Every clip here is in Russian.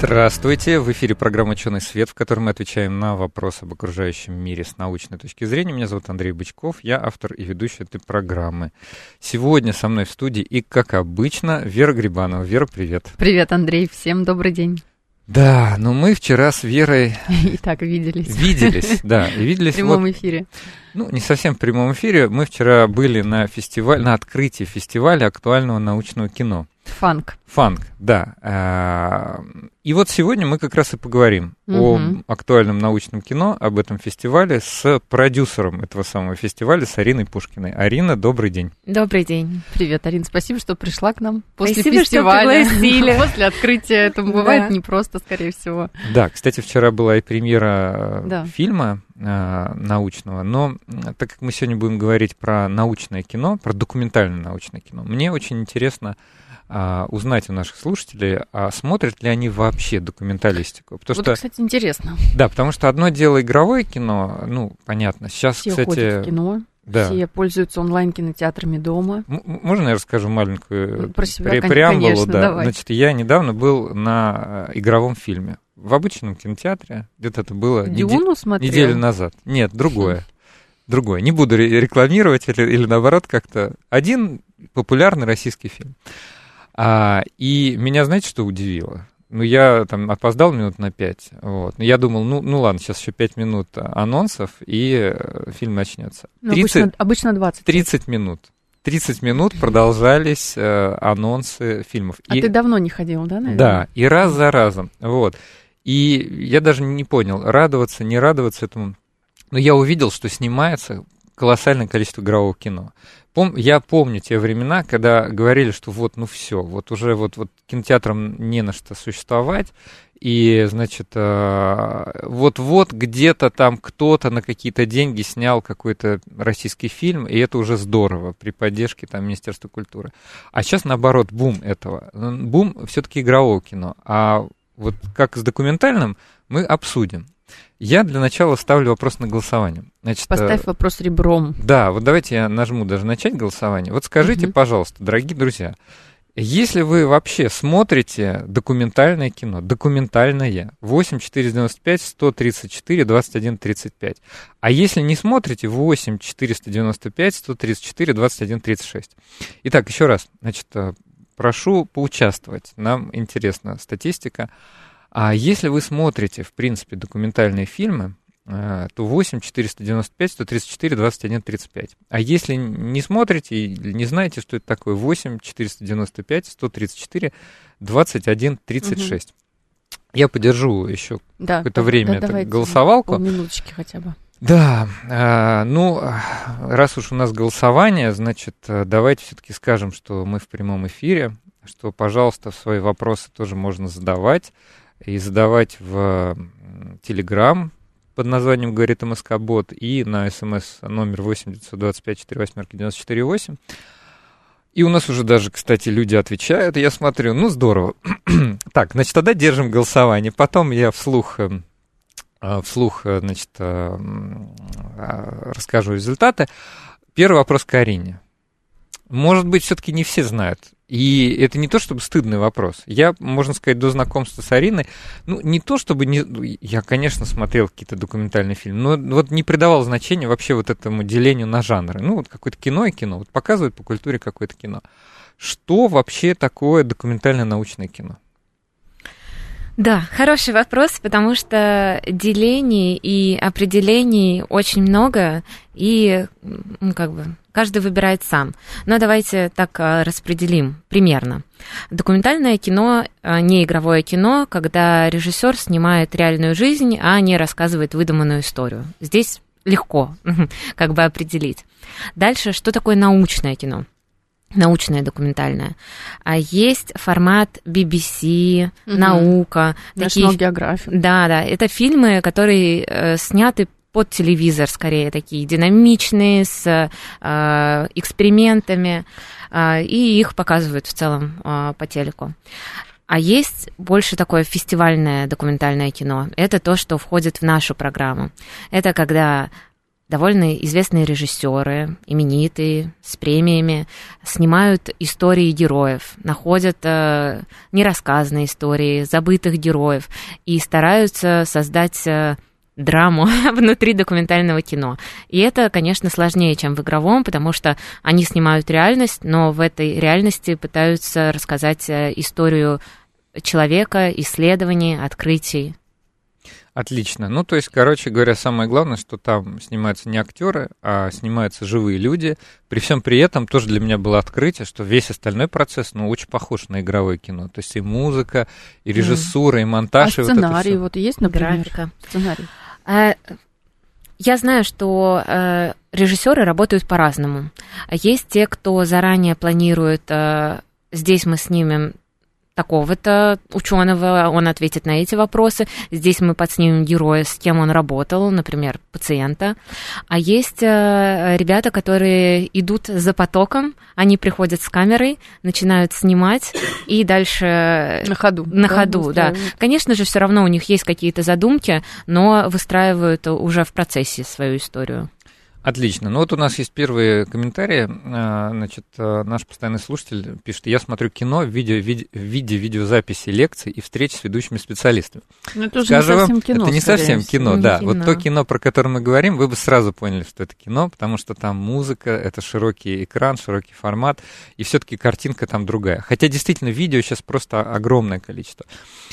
Здравствуйте! В эфире программа «Ученый свет», в которой мы отвечаем на вопросы об окружающем мире с научной точки зрения. Меня зовут Андрей Бычков, я автор и ведущий этой программы. Сегодня со мной в студии и, как обычно, Вера Грибанова. Вера, привет! Привет, Андрей, всем добрый день! Да, но мы вчера с Верой... И так виделись. Виделись, да, и виделись... В прямом вот, эфире. Ну, не совсем в прямом эфире. Мы вчера были на фестивале, на открытии фестиваля актуального научного кино. Фанк. Фанк, да. А, И вот сегодня мы как раз и поговорим о Мгм. актуальном научном кино, об этом фестивале с продюсером этого самого фестиваля, с Ариной Пушкиной. Арина, добрый день. Добрый день. Привет, Арин, спасибо, что пришла к нам после Спасибо, что фестиваля. пригласили. После открытия. Это бывает Да. непросто, скорее всего. Да, кстати, вчера была и премьера э, Да. фильма э, научного, но так как мы сегодня будем говорить про научное кино, про документальное научное кино, мне очень интересно а, узнать у наших слушателей, а смотрят ли они вообще документалистику. Потому Вот, что, кстати, интересно. да, потому что одно дело игровое кино, ну, понятно. Сейчас, Все кстати, ходят в кино, да. все пользуются онлайн-кинотеатрами дома. Можно я расскажу маленькую Про себя, пре- преамбулу? конечно, да. давай. Значит, я недавно был на э, игровом фильме в обычном кинотеатре. Где-то это было неде- Дюну смотрел? неделю назад. Нет, другое. Другое. Не буду ре- рекламировать или, или наоборот как-то. Один популярный российский фильм. А, и меня, знаете, что удивило? Ну, я там опоздал минут на пять. Вот. Но я думал, ну, ну ладно, сейчас еще пять минут анонсов, и э, фильм начнется. Ну, 30, обычно, обычно 20. 30 минут. 30 минут продолжались э, анонсы фильмов. А И- ты давно не ходил, да, наверное? да, и раз за разом. Вот. И я даже не понял, радоваться, не радоваться этому. Но я увидел, что снимается колоссальное количество игрового кино. Пом- я помню те времена, когда говорили, что вот, ну все, вот уже вот, вот кинотеатрам не на что существовать, и, значит, э, вот-вот где-то там кто-то на какие-то деньги снял какой-то российский фильм, и это уже здорово при поддержке там Министерства культуры. А сейчас, наоборот, бум этого. Бум все-таки игрового кино. А вот как с документальным мы обсудим. Я для начала ставлю вопрос на голосование. Значит, э, Поставь вопрос ребром. да, вот давайте я нажму даже начать голосование. Вот скажите, Мгм. пожалуйста, дорогие друзья, если вы вообще смотрите документальное кино, документальное, 8 495 134 21 35. А если не смотрите, 8 495 134 21 36. Итак, еще раз, значит, э, прошу поучаствовать. Нам интересна статистика. А если вы смотрите, в принципе, документальные фильмы, э, то 8 495 134 21 35. А если не смотрите или не знаете, что это такое, 8 495 134 21 36. Я подержу еще Да, какое-то да, время да, это голосовалку. Полминуточки хотя бы. Да, а, ну, раз уж у нас голосование, значит, а, давайте все-таки скажем, что мы в прямом эфире, что, пожалуйста, свои вопросы тоже можно задавать, и задавать в Телеграм под названием «Говорит МСК-бот» и на смс номер 8 925 48 94 8. И у нас уже даже, кстати, люди отвечают, я смотрю, ну, здорово. так, значит, тогда держим голосование. Потом я вслух эм, а, вслух, э, значит, э, а, расскажу результаты. Первый вопрос к Арине. Может быть, все-таки не все знают. И это не то, чтобы стыдный вопрос. Я, можно сказать, до знакомства с Ариной, ну, не то, чтобы не... ну, Я, конечно, смотрел какие-то документальные фильмы, но вот не придавал значения вообще вот этому делению на жанры. Ну, вот какое-то кино и кино. Вот показывают по культуре какое-то кино. Что вообще такое документальное научное кино? Да, хороший вопрос, потому что делений и определений очень много, и ну, как бы каждый выбирает сам. Но давайте так а, распределим примерно. Документальное кино, а, не игровое кино, когда режиссер снимает реальную жизнь, а не рассказывает выдуманную историю. Здесь легко как бы определить. Дальше, что такое научное кино? Научное документальное. А есть формат BBC, Мгм. наука. National Geographic. Да, да. Это фильмы, которые э, сняты под телевизор, скорее, такие динамичные, с э, экспериментами, э, и их показывают в целом э, по телеку. А есть больше такое фестивальное документальное кино. Это то, что входит в нашу программу. Это когда довольно известные режиссеры, именитые, с премиями, снимают истории героев, находят э, нерассказанные истории забытых героев и стараются создать э, драму внутри документального кино. И это, конечно, сложнее, чем в игровом, потому что они снимают реальность, но в этой реальности пытаются рассказать э, историю человека, исследований, открытий. Отлично. Ну, то есть, короче говоря, самое главное, что там снимаются не актеры, а снимаются живые люди. При всем при этом тоже для меня было открытие, что весь остальной процесс, ну, очень похож на игровое кино. То есть и музыка, и режиссура, и монтаж. А и сценарий вот, вот есть, например? Графика. Сценарий. А, я знаю, что э, режиссеры работают по-разному. Есть те, кто заранее планирует, э, здесь мы снимем такого-то ученого, он ответит на эти вопросы. Здесь мы подснимем героя, с кем он работал, например, пациента. А есть э, ребята, которые идут за потоком, они приходят с камерой, начинают снимать и дальше... На ходу. На да, ходу, да. Конечно же, все равно у них есть какие-то задумки, но выстраивают уже в процессе свою историю. Отлично. Ну вот у нас есть первые комментарии. А, значит, а, наш постоянный слушатель пишет, я смотрю кино в виде, в виде, видеозаписи лекций и встреч с ведущими специалистами. Но это уже Скажу не совсем кино. Это не совсем кино, не да. Кино. Вот то кино, про которое мы говорим, вы бы сразу поняли, что это кино, потому что там музыка, это широкий экран, широкий формат, и все-таки картинка там другая. Хотя действительно видео сейчас просто огромное количество.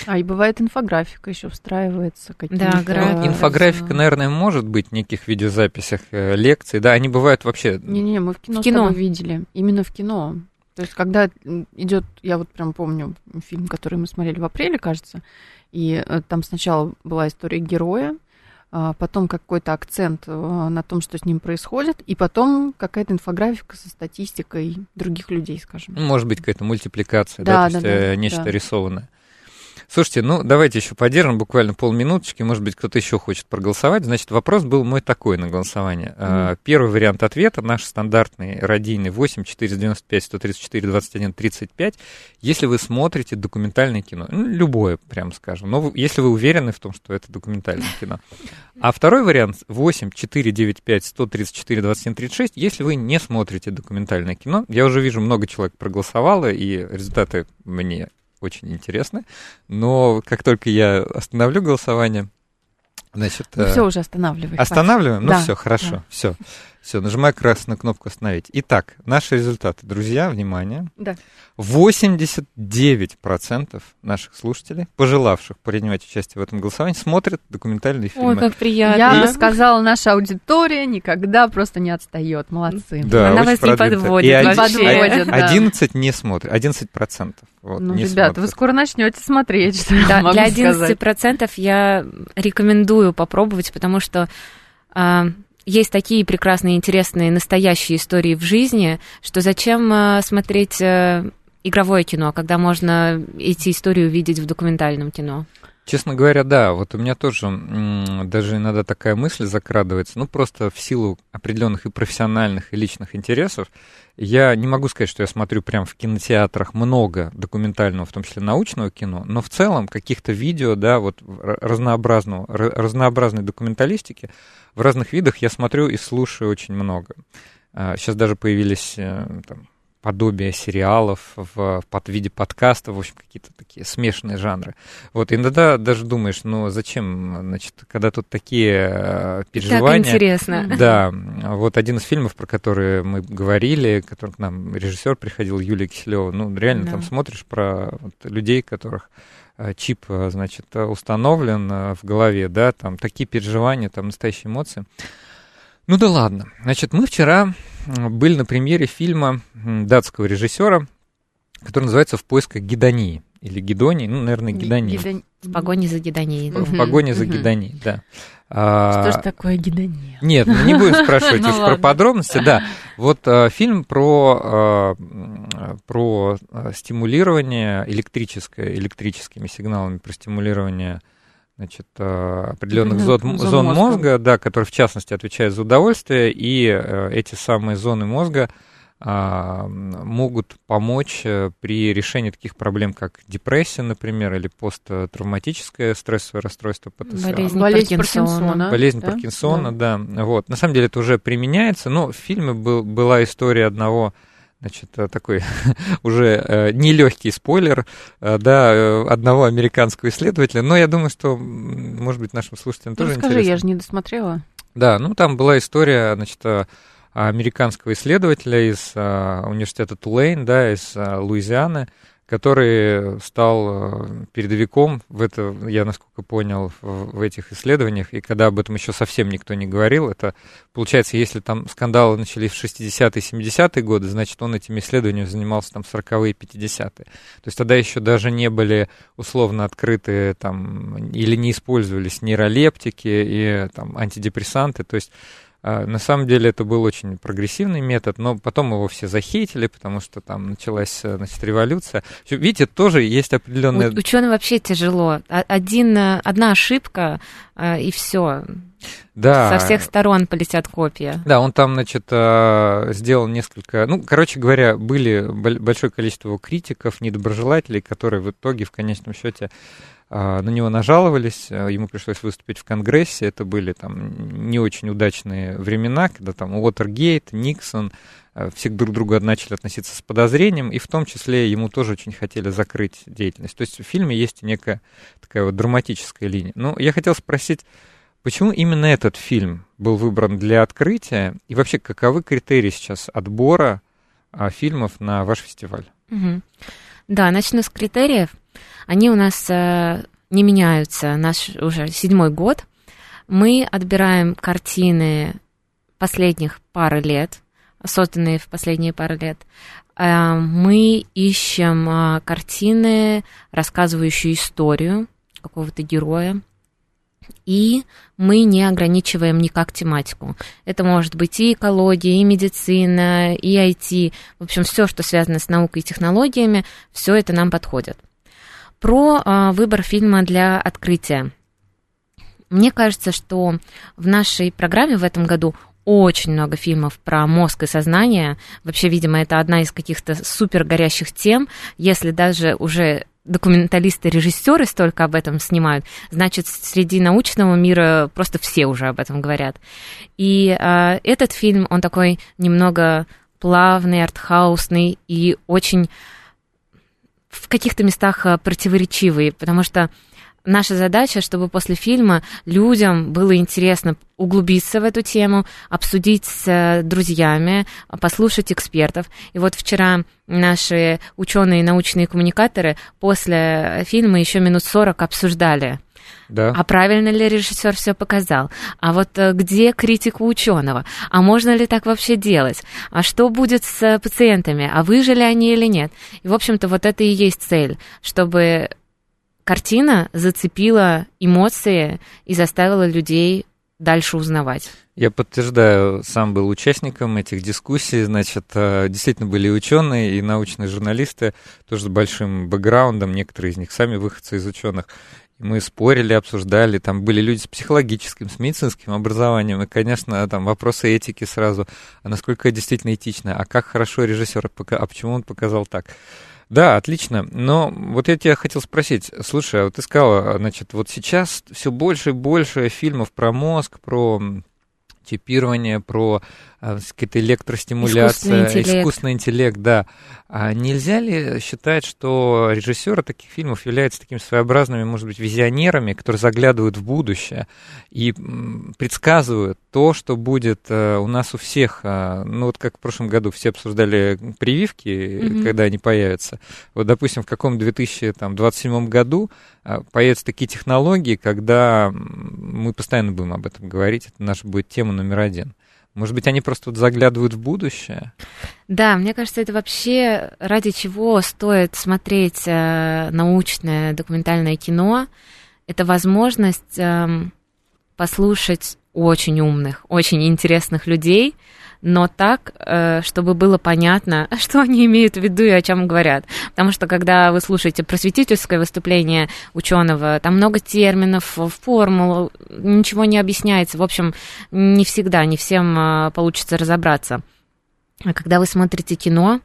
А и бывает инфографика еще встраивается. Да, ну, инфографика, наверное, может быть в неких видеозаписях э, лекции, да, они бывают вообще... Не-не, мы в кино, в кино. видели, именно в кино. То есть, когда идет, я вот прям помню фильм, который мы смотрели в апреле, кажется, и э, там сначала была история героя, а потом какой-то акцент э, на том, что с ним происходит, и потом какая-то инфографика со статистикой других людей, скажем. Ну, может быть, какая-то мультипликация, да, да, то есть да, э, нечто да. рисованное. Слушайте, ну давайте еще поддержим буквально полминуточки. Может быть, кто-то еще хочет проголосовать. Значит, вопрос был мой такой на голосование. Mm. Первый вариант ответа, наш стандартный радийный 8 495 134 21 35. Если вы смотрите документальное кино, ну, любое, прям скажем, но если вы уверены в том, что это документальное кино. А второй вариант 8 495 134 21 36. Если вы не смотрите документальное кино, я уже вижу, много человек проголосовало, и результаты мне очень интересно. Но как только я остановлю голосование, значит... Ну, все уже останавливаем. Останавливаем? Ну, да, все, хорошо, да. все. Все, нажимаю красную кнопку «Остановить». Итак, наши результаты. Друзья, внимание. Да. 89% наших слушателей, пожелавших принимать участие в этом голосовании, смотрят документальные фильмы. Ой, как приятно. Я бы сказала, наша аудитория никогда просто не отстает. Молодцы. Да, Она вас не подводит. И не подводит, 11 да. не смотрят, 11%. Вот, ну, ребята, смотрят. вы скоро начнете смотреть. Что да, могу для 11% сказать. я рекомендую попробовать, потому что а, есть такие прекрасные, интересные, настоящие истории в жизни, что зачем э, смотреть э, игровое кино, когда можно эти истории увидеть в документальном кино? Честно говоря, да. Вот у меня тоже даже иногда такая мысль закрадывается. Ну, просто в силу определенных и профессиональных, и личных интересов. Я не могу сказать, что я смотрю прям в кинотеатрах много документального, в том числе научного кино, но в целом каких-то видео, да, вот разнообразного, разнообразной документалистики в разных видах я смотрю и слушаю очень много. Сейчас а, даже появились э, там, подобие сериалов в, под виде подкаста, в общем, какие-то такие смешанные жанры. Вот, иногда даже думаешь, ну, зачем, значит, когда тут такие э, переживания. Так интересно. Да, вот один из фильмов, про которые мы говорили, который к нам режиссер приходил, Юлия Киселева, ну, реально да. там смотришь про вот, людей, которых э, чип, э, значит, установлен в голове, да, там такие переживания, там настоящие эмоции. Ну да ладно. Значит, мы вчера были на премьере фильма датского режиссера, который называется «В поисках гидонии». Или гидонии, ну, наверное, гидонии. Гидон... В погоне за гидонией. Да. В погоне за гидонией, да. Что же такое гидония? Нет, мы не будем спрашивать ну уж про подробности, да. Вот а, фильм про, а, про стимулирование электрическое, электрическими сигналами, про стимулирование значит, определенных зон, зон, зон мозга, мозга, да, которые в частности отвечают за удовольствие, и эти самые зоны мозга а, могут помочь э, при решении таких проблем, как депрессия, например, или посттравматическое стрессовое расстройство ПТСР. Болезнь, Болезнь Паркинсона. Болезнь да? Паркинсона, да. да. Вот. На самом деле это уже применяется, но в фильме был, была история одного значит, э, такой уже э, нелегкий спойлер, э, да, одного американского исследователя, но я думаю, что, может быть, нашим слушателям ну, тоже расскажи, интересно. я же не досмотрела. Да, ну там была история, значит, американского исследователя из университета Тулейн, да, из Луизианы, который стал а, передовиком в это, я насколько понял, в, этих исследованиях, и когда об этом еще совсем никто не говорил, это получается, если там скандалы начались в 60-е, 70-е годы, значит, он этими исследованиями занимался там 40-е, 50-е. То есть тогда еще даже не были условно открыты там, или не использовались нейролептики и там антидепрессанты, то есть на самом деле это был очень прогрессивный метод, но потом его все захейтили, потому что там началась э, значит, революция. Видите, тоже есть определенные... Ученым вообще тяжело. Один, э, одна ошибка, э, и все. Да. Со всех сторон полетят копья. Да, он там, значит, сделал несколько... Ну, короче говоря, были большое количество критиков, недоброжелателей, которые в итоге, в конечном счете, а, на него нажаловались, э, ему пришлось выступить в Конгрессе, это были там не очень удачные времена, когда там Уотергейт, Никсон, э, все друг к другу начали относиться с подозрением, и в том числе ему тоже очень хотели закрыть деятельность. То есть в фильме есть некая такая вот драматическая линия. Ну, я хотел спросить, почему именно этот фильм был выбран для открытия, и вообще каковы критерии сейчас отбора а, фильмов на ваш фестиваль? Угу. Да, начну с критериев. Они у нас э, не меняются, наш уже седьмой год. Мы отбираем картины последних пары лет, созданные в последние пары лет. Э, мы ищем э, картины, рассказывающие историю какого-то героя, и мы не ограничиваем никак тематику. Это может быть и экология, и медицина, и IT. В общем, все, что связано с наукой и технологиями, все это нам подходит. Про а, выбор фильма для открытия. Мне кажется, что в нашей программе в этом году очень много фильмов про мозг и сознание. Вообще, видимо, это одна из каких-то супер горящих тем. Если даже уже документалисты, режиссеры столько об этом снимают, значит, среди научного мира просто все уже об этом говорят. И э, этот фильм, он такой немного плавный, артхаусный и очень в каких-то местах а, противоречивый, потому что наша задача, чтобы после фильма людям было интересно углубиться в эту тему, обсудить с э, друзьями, послушать экспертов. И вот вчера наши ученые и научные коммуникаторы после фильма еще минут 40 обсуждали да. А правильно ли режиссер все показал? А вот э, где критика ученого? А можно ли так вообще делать? А что будет с э, пациентами? А выжили они или нет? И, в общем-то, вот это и есть цель, чтобы картина зацепила эмоции и заставила людей дальше узнавать. Я подтверждаю, сам был участником этих дискуссий. Значит, э, действительно были и ученые, и научные журналисты, тоже с большим бэкграундом, некоторые из них сами выходцы из ученых. Мы спорили, обсуждали, там были люди с психологическим, с медицинским образованием, и, конечно, там вопросы этики сразу, а насколько действительно этично, а как хорошо режиссер, а почему он показал так. Да, отлично. Но вот я тебя хотел спросить, слушай, а вот ты сказала, значит, вот сейчас все больше и больше фильмов про мозг, про чипирование, про какая-то электростимуляция, искусственный интеллект. искусственный интеллект, да. А нельзя ли считать, что режиссеры таких фильмов являются такими своеобразными, может быть, визионерами, которые заглядывают в будущее и предсказывают то, что будет э, у нас у всех, а, ну вот как в прошлом году все обсуждали прививки, mm-hmm. когда они появятся. Вот, допустим, в каком 2027 году а, появятся такие технологии, когда мы постоянно будем об этом говорить, это наша будет тема номер один. Может быть, они просто вот заглядывают в будущее? Да, мне кажется, это вообще ради чего стоит смотреть э, научное документальное кино. Это возможность э, послушать очень умных, очень интересных людей, но так, э, чтобы было понятно, что они имеют в виду и о чем говорят. Потому что когда вы слушаете просветительское выступление ученого, там много терминов, формул, ничего не объясняется. В общем, не всегда, не всем э, получится разобраться. А когда вы смотрите кино,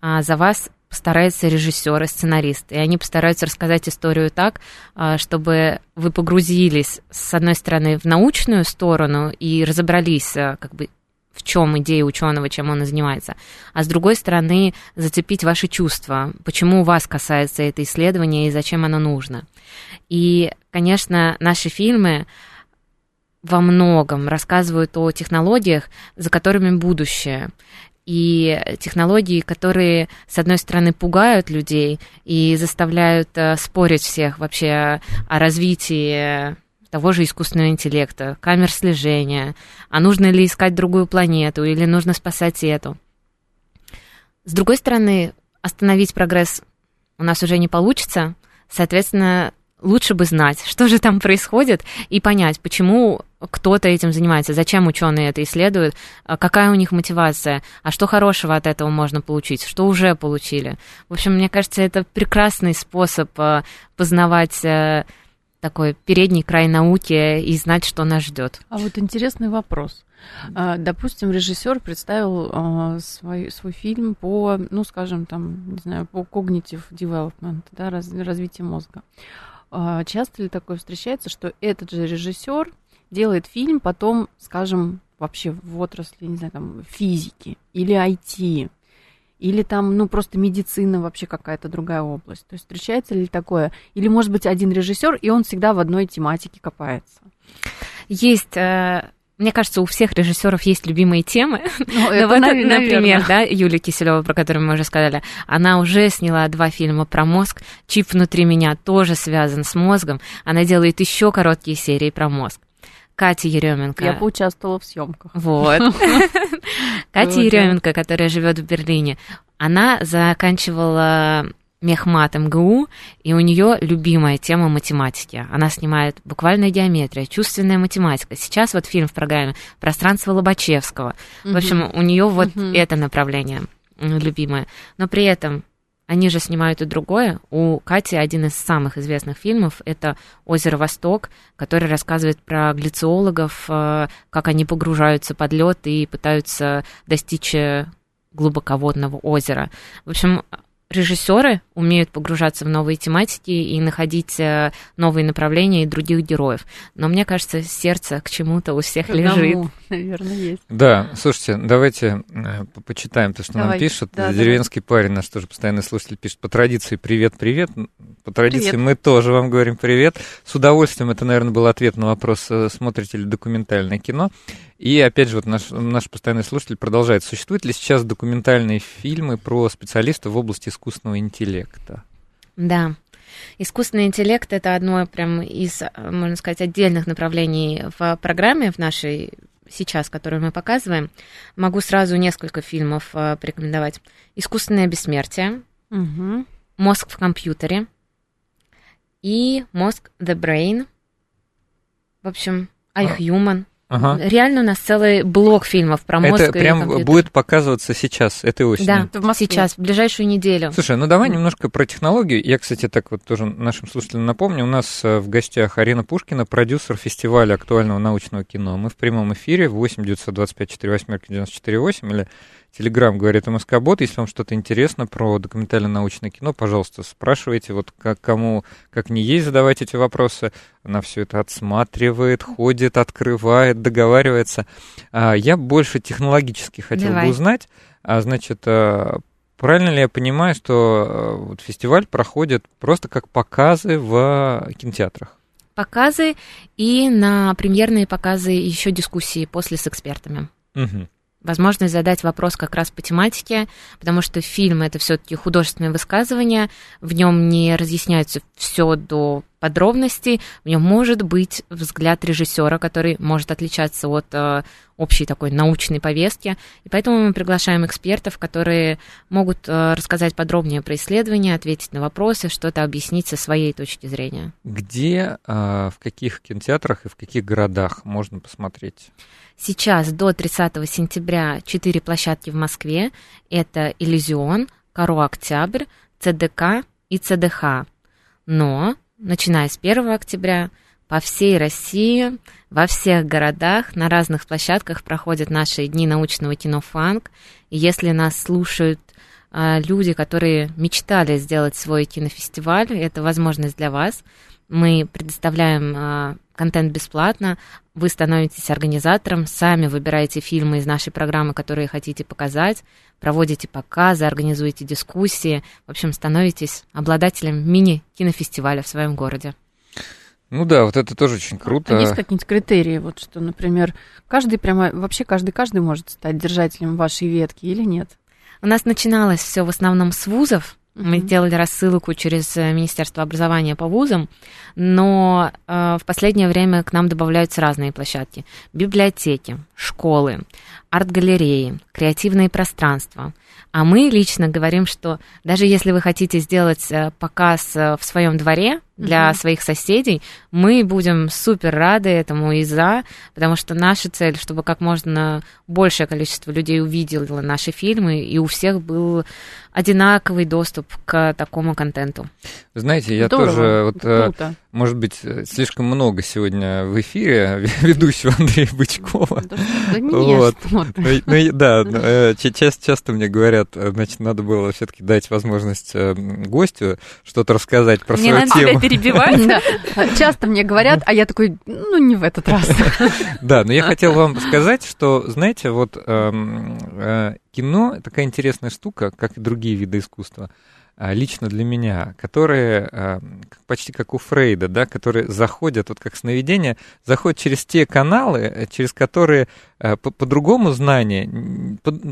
а, за вас постарается режиссер и сценарист, и они постараются рассказать историю так, а, чтобы вы погрузились, с одной стороны, в научную сторону и разобрались, как бы, в чем идея ученого, чем он занимается, а с другой стороны зацепить ваши чувства, почему вас касается это исследование и зачем оно нужно. И, конечно, наши фильмы во многом рассказывают о технологиях, за которыми будущее. И технологии, которые, с одной стороны, пугают людей и заставляют э, спорить всех вообще о развитии того же искусственного интеллекта, камер слежения, а нужно ли искать другую планету или нужно спасать эту. С другой стороны, остановить прогресс у нас уже не получится, соответственно, лучше бы знать, что же там происходит, и понять, почему кто-то этим занимается, зачем ученые это исследуют, а какая у них мотивация, а что хорошего от этого можно получить, что уже получили. В общем, мне кажется, это прекрасный способ а, познавать а, такой передний край науки и знать, что нас ждет. А вот интересный вопрос. А, допустим, режиссер представил а, свой, свой фильм по, ну, скажем, там, не знаю, по cognitive development, да, раз, развитию мозга. А, часто ли такое встречается, что этот же режиссер делает фильм потом, скажем, вообще в отрасли, не знаю, там, физики или IT, или там, ну, просто медицина вообще какая-то другая область. То есть встречается ли такое? Или, может быть, один режиссер, и он всегда в одной тематике копается? Есть э, мне кажется, у всех режиссеров есть любимые темы. Ну, это, вот, наверное. например, да, Юлия Киселева, про которую мы уже сказали, она уже сняла два фильма про мозг. Чип внутри меня тоже связан с мозгом. Она делает еще короткие серии про мозг. Катя Еременко. Я поучаствовала в съемках. Вот. Катя Еременко, которая живет в Берлине, она заканчивала мехмат МГУ, и у нее любимая тема математики. Она снимает буквальная геометрия, чувственная математика. Сейчас вот фильм в программе «Пространство Лобачевского». В общем, у нее вот это направление любимое. Но при этом они же снимают и другое. У Кати один из самых известных фильмов — это «Озеро Восток», который рассказывает про глициологов, э, как они погружаются под лед и пытаются достичь э, глубоководного озера. В общем, режиссеры умеют погружаться в новые тематики и находить э, новые направления и других героев. Но мне кажется, сердце к чему-то у всех Одному, лежит. наверное, есть. Да, слушайте, давайте э, почитаем то, что Давай. нам пишут. Да, Деревенский давай. парень, наш тоже постоянный слушатель, пишет по традиции привет-привет. По традиции привет. мы тоже вам говорим привет. С удовольствием, это, наверное, был ответ на вопрос, э, смотрите ли документальное кино. И опять же, вот наш, наш постоянный слушатель продолжает. Существуют ли сейчас документальные фильмы про специалистов в области искусственного интеллекта? Да. Искусственный интеллект это одно прям из, можно сказать, отдельных направлений в программе в нашей сейчас, которую мы показываем. Могу сразу несколько фильмов э, порекомендовать. Искусственное бессмертие, угу. мозг в компьютере и мозг The Brain. В общем, iHuman. Ага. Реально у нас целый блок фильмов про мозг Это прям компьютер. будет показываться сейчас, этой осенью? Да, в сейчас, в ближайшую неделю. Слушай, ну давай немножко про технологию. Я, кстати, так вот тоже нашим слушателям напомню. У нас э, в гостях Арина Пушкина, продюсер фестиваля актуального научного кино. Мы в прямом эфире в 8 925 48 94 8 или Телеграм говорит МСК Бот. Если вам что-то интересно про документально-научное кино, пожалуйста, спрашивайте. Вот как, кому, как не есть, задавайте эти вопросы. Она все это отсматривает, ходит, открывает, договаривается. А, я больше технологически хотел Давай. бы узнать. А, значит, а, правильно ли я понимаю, что вот фестиваль проходит просто как показы в кинотеатрах? Показы и на премьерные показы еще дискуссии после с экспертами. Угу возможность задать вопрос как раз по тематике, потому что фильм это все-таки художественное высказывание, в нем не разъясняется все до подробностей, в нем может быть взгляд режиссера, который может отличаться от э, общей такой научной повестки. И поэтому мы приглашаем экспертов, которые могут э, рассказать подробнее про исследования, ответить на вопросы, что-то объяснить со своей точки зрения. Где, э, в каких кинотеатрах и в каких городах можно посмотреть? Сейчас до 30 сентября четыре площадки в Москве. Это «Иллюзион», «Каро Октябрь», ЦДК и ЦДХ. Но начиная с 1 октября, по всей России, во всех городах, на разных площадках проходят наши дни научного кино «Фанк». И если нас слушают а, люди, которые мечтали сделать свой кинофестиваль, это возможность для вас. Мы предоставляем а, контент бесплатно, вы становитесь организатором, сами выбираете фильмы из нашей программы, которые хотите показать, проводите показы, организуете дискуссии, в общем, становитесь обладателем мини-кинофестиваля в своем городе. Ну да, вот это тоже очень круто. А есть какие-нибудь критерии, вот что, например, каждый прямо, вообще каждый, каждый может стать держателем вашей ветки или нет? У нас начиналось все в основном с вузов, мы делали рассылку через э, Министерство образования по вузам, но э, в последнее время к нам добавляются разные площадки. Библиотеки, школы, арт-галереи, креативные пространства. А мы лично говорим, что даже если вы хотите сделать э, показ э, в своем дворе, для mm-hmm. своих соседей, мы будем супер рады этому и за, потому что наша цель, чтобы как можно большее количество людей увидело наши фильмы, и у всех был одинаковый доступ к такому контенту. Знаете, я Здорово. тоже, вот, э, Круто. может быть, слишком много сегодня в эфире ведущего Андрея Бычкова. Да, да, вот. ну, ну, да, э, часто, часто мне говорят, значит, надо было все-таки дать возможность э, гостю что-то рассказать про свою тему перебивать. Часто мне говорят, а я такой, ну, не в этот раз. Да, но я хотел вам сказать, что, знаете, вот эм, э, кино такая интересная штука, как и другие виды искусства лично для меня, которые а, почти как у Фрейда, да, которые заходят, вот как сновидение, заходят через те каналы, э, через которые Э, по-другому знания,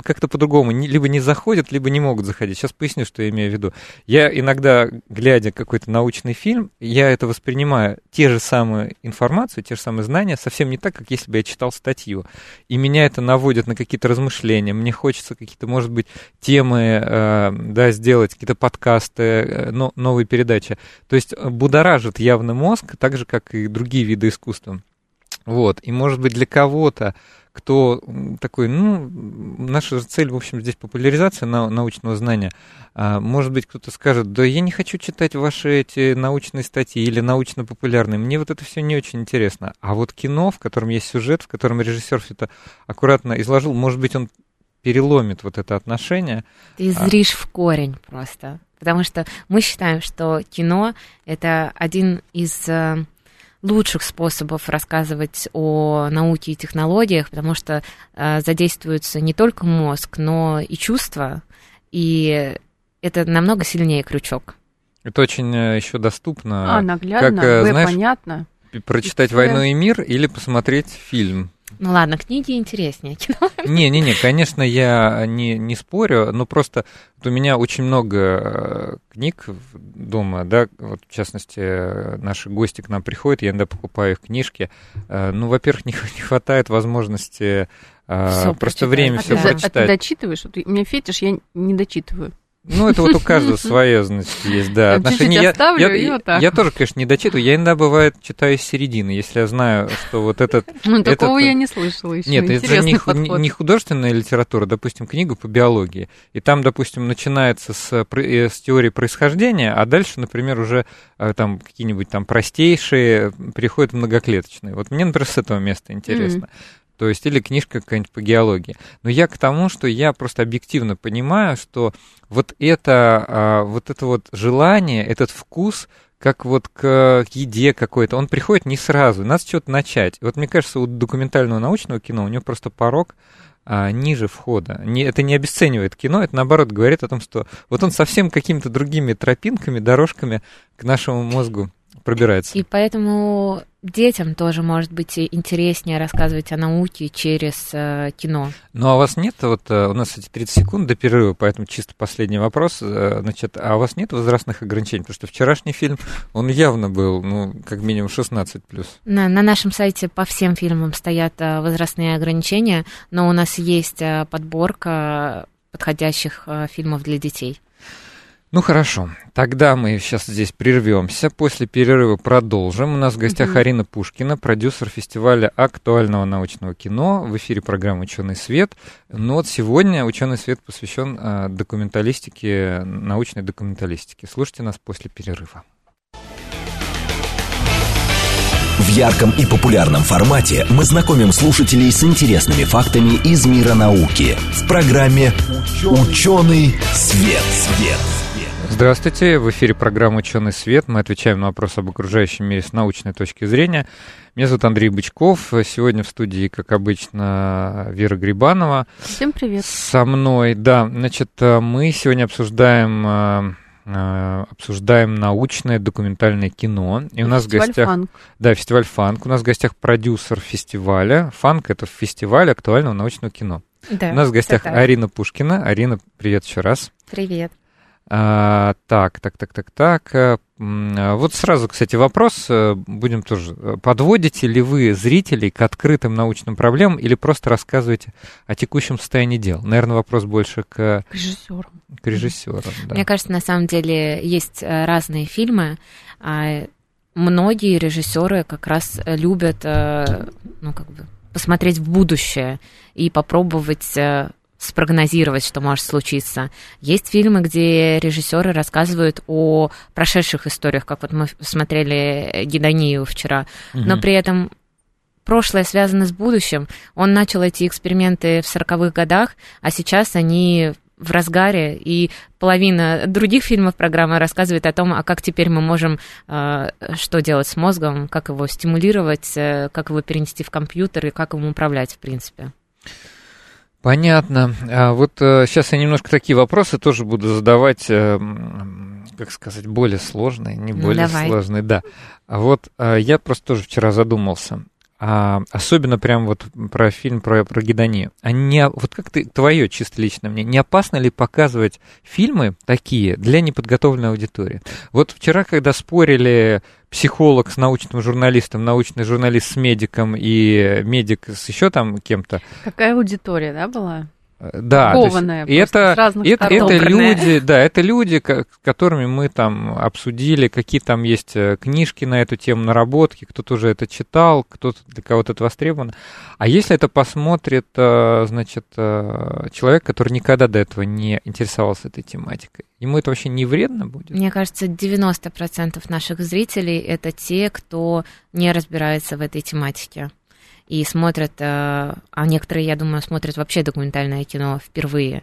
как-то по-другому, либо не заходят, либо не могут заходить. Сейчас поясню, что я имею в виду. Я иногда, глядя какой-то научный фильм, я это воспринимаю, те же самые информацию, те же самые знания, совсем не так, как если бы я читал статью. И меня это наводит на какие-то размышления. Мне хочется какие-то, может быть, темы, э, да, сделать, какие-то подкасты, э, новые передачи. То есть будоражит явно мозг, так же, как и другие виды искусства. Вот, и может быть для кого-то кто такой, ну, наша цель, в общем, здесь популяризация научного знания. А, может быть, кто-то скажет, да я не хочу читать ваши эти научные статьи или научно-популярные, мне вот это все не очень интересно. А вот кино, в котором есть сюжет, в котором режиссер все это аккуратно изложил, может быть, он переломит вот это отношение. Ты а зришь а... в корень просто. Потому что мы считаем, что кино это один из э, лучших способов рассказывать о науке и технологиях, потому что э, задействуется не только мозг, но и чувства, и это намного сильнее крючок. Это очень э, еще доступно. А, наглядно, как, э, знаешь, понятно. Прочитать «Войну и мир» или посмотреть фильм. Ну ладно, книги интереснее. Не-не-не, конечно, я не, не спорю, но просто вот у меня очень много э, книг дома, да, вот в частности, наши гости к нам приходят, я иногда покупаю их книжки. Э, ну, во-первых, не, не хватает возможности э, все просто прочитать. время а все прочитать. А ты дочитываешь? Вот у меня фетиш, я не дочитываю. Ну, это вот у каждого свое, значит, есть, да. Отношения. Я, я, я, вот я тоже, конечно, не дочитываю. Я иногда, бывает, читаю с середины, если я знаю, что вот этот... Ну, такого я не слышала еще. Нет, это же не, не художественная литература, допустим, книга по биологии. И там, допустим, начинается с, э, с теории происхождения, а дальше, например, уже э, там какие-нибудь там простейшие переходят в многоклеточные. Вот мне, например, с этого места интересно. Mm-hmm то есть или книжка какая-нибудь по геологии. Но я к тому, что я просто объективно понимаю, что вот это, а, вот это вот желание, этот вкус, как вот к еде какой-то, он приходит не сразу, надо с чего-то начать. Вот мне кажется, у документального научного кино у него просто порог а, ниже входа. Не, это не обесценивает кино, это наоборот говорит о том, что вот он совсем какими-то другими тропинками, дорожками к нашему мозгу пробирается. И поэтому детям тоже может быть интереснее рассказывать о науке через э, кино. Ну, а у вас нет, вот э, у нас эти 30 секунд до перерыва, поэтому чисто последний вопрос, э, значит, а у вас нет возрастных ограничений? Потому что вчерашний фильм, он явно был, ну, как минимум 16+. На, на нашем сайте по всем фильмам стоят э, возрастные ограничения, но у нас есть э, подборка подходящих э, фильмов для детей. Ну хорошо, тогда мы сейчас здесь прервемся. После перерыва продолжим. У нас в гостях mm-hmm. Арина Пушкина, продюсер фестиваля актуального научного кино. В эфире программа Ученый свет. Но вот сегодня Ученый свет посвящен э, документалистике, научной документалистике. Слушайте нас после перерыва. В ярком и популярном формате мы знакомим слушателей с интересными фактами из мира науки в программе «Ученый свет». свет. Здравствуйте, в эфире программа «Ученый свет». Мы отвечаем на вопросы об окружающем мире с научной точки зрения. Меня зовут Андрей Бычков. Сегодня в студии, как обычно, Вера Грибанова. Всем привет. Со мной, да. Значит, мы сегодня обсуждаем э, э, обсуждаем научное документальное кино. И у нас фестиваль в гостях... Фанк. Да, фестиваль Фанк. У нас в гостях продюсер фестиваля. Фанк — это фестиваль актуального научного кино. Да, у нас в гостях Арина Пушкина. Арина, привет еще раз. Привет. А, так, так, так, так, так. Э, вот сразу, кстати, вопрос. Э, будем тоже. Э, подводите ли вы зрителей к открытым научным проблемам или просто рассказываете о текущем состоянии дел? Наверное, вопрос больше к, к режиссерам. К режиссерам, да. Мне кажется, на самом деле есть разные фильмы. А многие режиссеры как раз любят, ну, как бы, посмотреть в будущее и попробовать спрогнозировать, что может случиться. Есть фильмы, где режиссеры рассказывают о прошедших историях, как вот мы смотрели Гедонию вчера, угу. но при этом прошлое связано с будущим. Он начал эти эксперименты в 40-х годах, а сейчас они в разгаре, и половина других фильмов программы рассказывает о том, а как теперь мы можем, э, что делать с мозгом, как его стимулировать, э, как его перенести в компьютер и как им управлять, в принципе. Понятно. А вот э, сейчас я немножко такие вопросы тоже буду задавать, э, как сказать, более сложные, не ну, более ну, сложные, да. А вот э, я просто тоже вчера задумался. А, особенно прям вот про фильм про, про Гедонию. А не, вот как ты, твое чисто лично мне, не опасно ли показывать фильмы такие для неподготовленной аудитории? Вот вчера, когда спорили психолог с научным журналистом, научный журналист с медиком и медик с еще там кем-то. Какая аудитория, да, была? Да, Кованная есть, это, это, это люди, да, это люди, с которыми мы там обсудили, какие там есть э, книжки на эту тему, наработки, кто-то уже это читал, кто-то для кого-то это востребовано. А если это посмотрит, э, значит, э, человек, который никогда до этого не интересовался этой тематикой, ему это вообще не вредно будет? Мне кажется, 90% наших зрителей это те, кто не разбирается в этой тематике и смотрят, э, а некоторые, я думаю, смотрят вообще документальное кино впервые.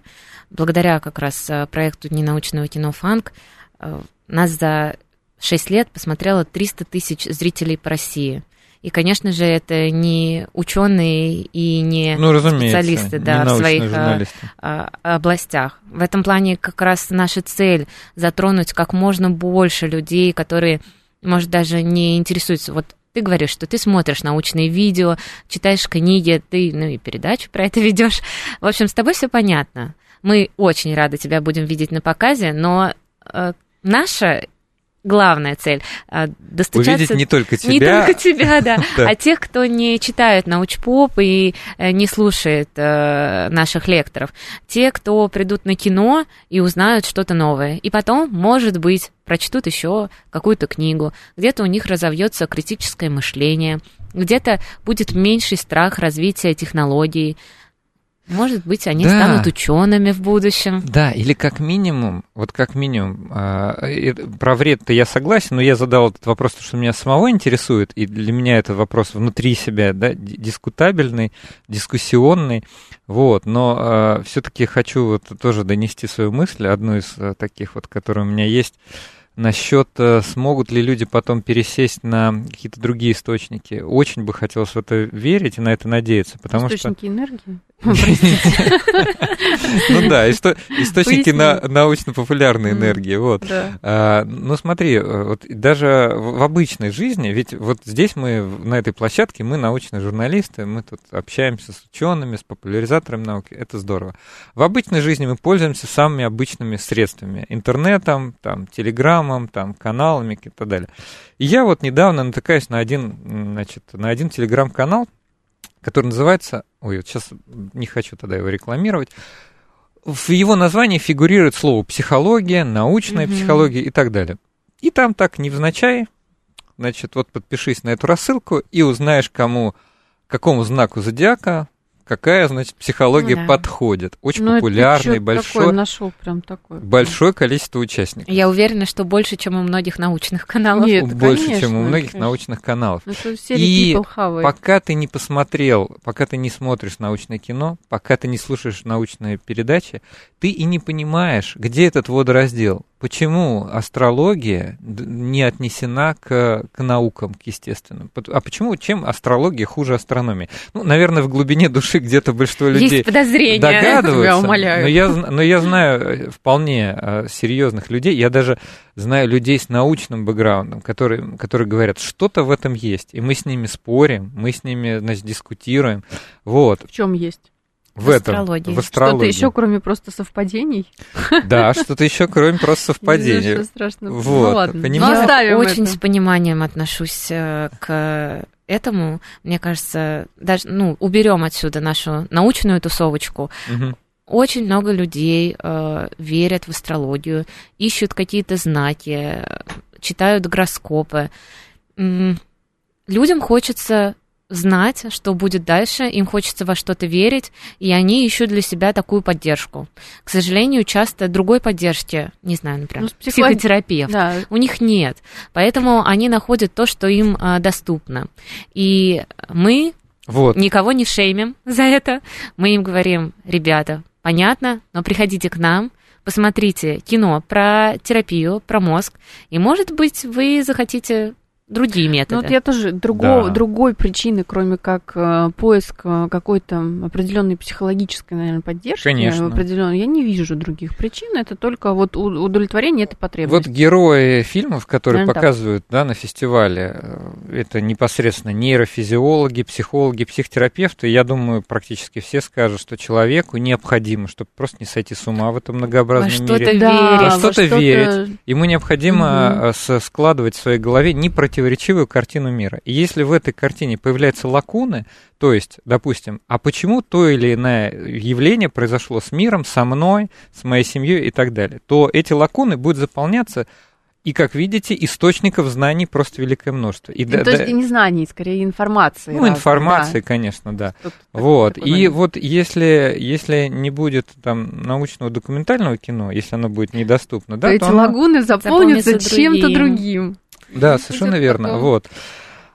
Благодаря как раз э, проекту ненаучного кино «Фанк» э, нас за 6 лет посмотрело 300 тысяч зрителей по России. И, конечно же, это не ученые и не ну, специалисты да, в своих а, областях. В этом плане как раз наша цель затронуть как можно больше людей, которые, может, даже не интересуются. Вот ты говоришь, что ты смотришь научные видео, читаешь книги, ты, ну и передачу про это ведешь. В общем, с тобой все понятно. Мы очень рады тебя будем видеть на показе, но э, наша главная цель а, достучаться... Увидеть не только тебя. Не только тебя, да, а тех, кто не читает научпоп и э, не слушает э, наших лекторов. Те, кто придут на кино и узнают что-то новое. И потом, может быть, прочтут еще какую-то книгу. Где-то у них разовьется критическое мышление, где-то будет меньший страх развития технологий, может быть, они да. станут учеными в будущем. Да, или как минимум, вот как минимум, э, про вред-то я согласен, но я задал этот вопрос, потому что меня самого интересует, и для меня это вопрос внутри себя, да, дискутабельный, дискуссионный, вот, но э, все-таки хочу вот тоже донести свою мысль, одну из э, таких вот, которая у меня есть, насчет смогут ли люди потом пересесть на какие-то другие источники. Очень бы хотелось в это верить и на это надеяться, потому источники что... энергии? Ну да, источники научно-популярной энергии. Вот. А, ну смотри, вот даже в обычной жизни, ведь вот здесь мы на этой площадке мы научные журналисты, мы тут общаемся с учеными, с популяризаторами науки, это здорово. В обычной жизни мы пользуемся самыми обычными средствами: интернетом, там, телеграммом, там, каналами и так далее. И я вот недавно натыкаюсь на один, значит, на один телеграм-канал, который называется... Ой, вот сейчас не хочу тогда его рекламировать. В его названии фигурирует слово психология, научная mm-hmm. психология и так далее. И там так невзначай, значит, вот подпишись на эту рассылку и узнаешь, кому, какому знаку зодиака какая, значит, психология да. подходит. Очень ну, популярный, большой. нашел прям такой. Большое количество участников. Я уверена, что больше, чем у многих научных каналов. Нет, больше, конечно, чем у многих конечно. научных каналов. Ну, И пока ты не посмотрел, пока ты не смотришь научное кино, пока ты не слушаешь научные передачи, ты и не понимаешь, где этот водораздел почему астрология не отнесена к, к наукам, к естественным? А почему, чем астрология хуже астрономии? Ну, наверное, в глубине души где-то большинство людей Есть подозрения, догадываются. Я умоляю. Но я, но я знаю э, вполне э, серьезных людей, я даже знаю людей с научным бэкграундом, которые, которые говорят, что-то в этом есть, и мы с ними спорим, мы с ними, значит, дискутируем. Вот. В чем есть? В, в этом, астрологии. в астрологии. Что-то еще, кроме просто совпадений? Да, что-то еще, кроме просто совпадений. Что страшно. Вот, ну ладно, понимаешь? Я очень с пониманием отношусь э, к этому. Мне кажется, даже, ну, уберем отсюда нашу научную тусовочку. Очень много людей э, верят в астрологию, ищут какие-то знаки, читают гороскопы. Людям хочется знать, что будет дальше, им хочется во что-то верить, и они ищут для себя такую поддержку. К сожалению, часто другой поддержки, не знаю, например, ну, психолог... психотерапевт, да. у них нет. Поэтому они находят то, что им а, доступно. И мы вот. никого не шеймим за это. Мы им говорим, ребята, понятно, но приходите к нам, посмотрите кино про терапию, про мозг, и, может быть, вы захотите другие методы. Ну, вот я тоже другого, да. другой причины, кроме как э, поиск э, какой-то определенной психологической, наверное, поддержки, Конечно. определенной, я не вижу других причин. Это только вот удовлетворение этой потребности. Вот герои фильмов, которые наверное, показывают да, на фестивале, э, это непосредственно нейрофизиологи, психологи, психотерапевты. Я думаю, практически все скажут, что человеку необходимо, чтобы просто не сойти с ума в этом многообразном во что-то мире. Да, во что-то верить. Ему необходимо угу. складывать в своей голове не противоречивую картину мира. И если в этой картине появляются лакуны, то есть, допустим, а почему то или иное явление произошло с миром, со мной, с моей семьей и так далее, то эти лакуны будут заполняться и, как видите, источников знаний просто великое множество. И, и да, то есть да, и не знаний, скорее информации. Ну, разной, информации, да. конечно, да. Вот. И вот если, если не будет там научного документального кино, если оно будет недоступно, то да, эти то лагуны заполнятся чем-то другим. Да, совершенно верно. Вот.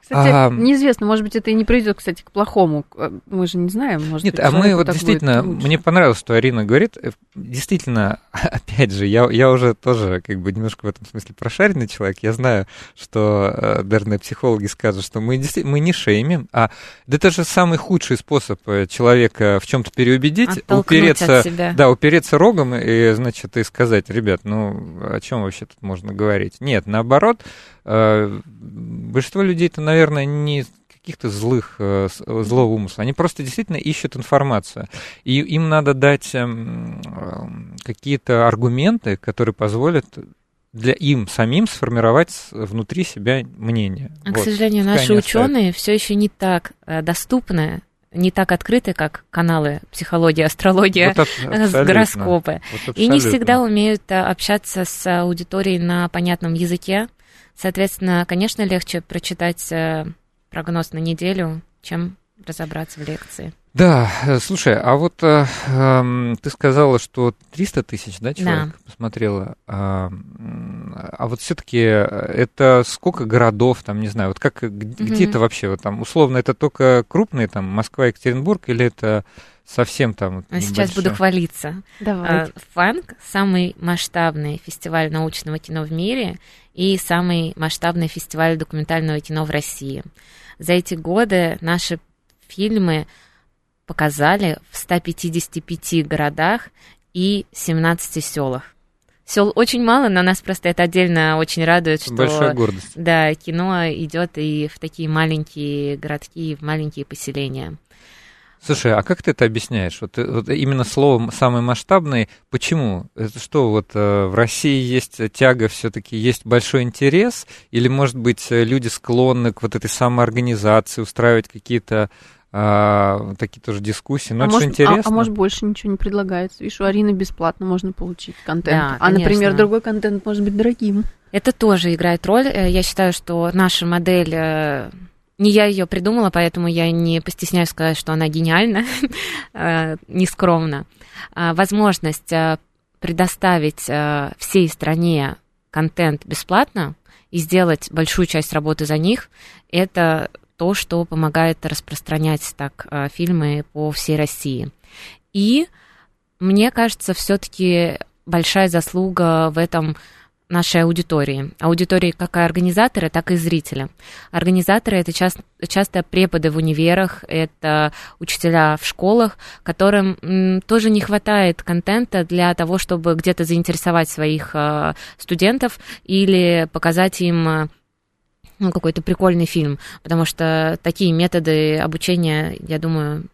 Кстати, а, неизвестно, может быть, это и не приведет, кстати, к плохому. Мы же не знаем, может Нет, быть, а мы вот действительно, мне понравилось, что Арина говорит. Э, действительно, опять же, я, я уже тоже как бы немножко в этом смысле прошаренный человек. Я знаю, что, э, наверное, психологи скажут, что мы, действительно, мы не шеймим, а да это же самый худший способ э, человека в чем-то переубедить, упереться, да, упереться рогом и, значит, и сказать, ребят, ну, о чем вообще тут можно говорить? Нет, наоборот, большинство людей-то, наверное, наверное, не каких-то злых, э, злого умысла. Они просто действительно ищут информацию. И им надо дать эм, какие-то аргументы, которые позволят для им самим сформировать внутри себя мнение. А, вот. К сожалению, наши ученые все еще не так э, доступны, не так открыты, как каналы психология, астрология, вот аб- гороскопы. Вот и не всегда умеют э, общаться с аудиторией на понятном языке. Соответственно, конечно, легче прочитать э, прогноз на неделю, чем разобраться в лекции. Да, э, слушай, а вот э, э, ты сказала, что 300 тысяч, да, человек да. посмотрела. А, а вот все-таки э, это сколько городов, там, не знаю, вот как, где, угу. где это вообще, вот там, условно, это только крупные, там, Москва, Екатеринбург, или это совсем там а Сейчас буду хвалиться. Давай. Фанк – самый масштабный фестиваль научного кино в мире и самый масштабный фестиваль документального кино в России. За эти годы наши фильмы показали в 155 городах и 17 селах. Сел очень мало, но нас просто это отдельно очень радует, что Большая гордость. Да, кино идет и в такие маленькие городки, и в маленькие поселения. Слушай, а как ты это объясняешь? Вот, вот именно словом самый масштабный, почему? Это что, вот э, в России есть тяга, все-таки есть большой интерес, или, может быть, люди склонны к вот этой самоорганизации, устраивать какие-то а, такие тоже дискуссии. Но а это может, же интересно. А, а может больше ничего не предлагается. Видишь, у Арины бесплатно можно получить контент. Да, а, например, конечно. другой контент может быть дорогим. Это тоже играет роль. Э, Я считаю, что наша модель э, не я ее придумала, поэтому я не постесняюсь сказать, что она гениальна, э, нескромно. А, Возможность э, предоставить э, всей стране контент бесплатно и сделать большую часть работы за них, это то, что помогает распространять так фильмы по всей России. И мне кажется, все-таки большая заслуга в этом нашей аудитории. Аудитории как и организаторы, так и зрители. Организаторы это часто, часто преподы в универах, это учителя в школах, которым тоже не хватает контента для того, чтобы где-то заинтересовать своих э, студентов или показать им э, ну, какой-то прикольный фильм, потому что такие методы обучения, я думаю,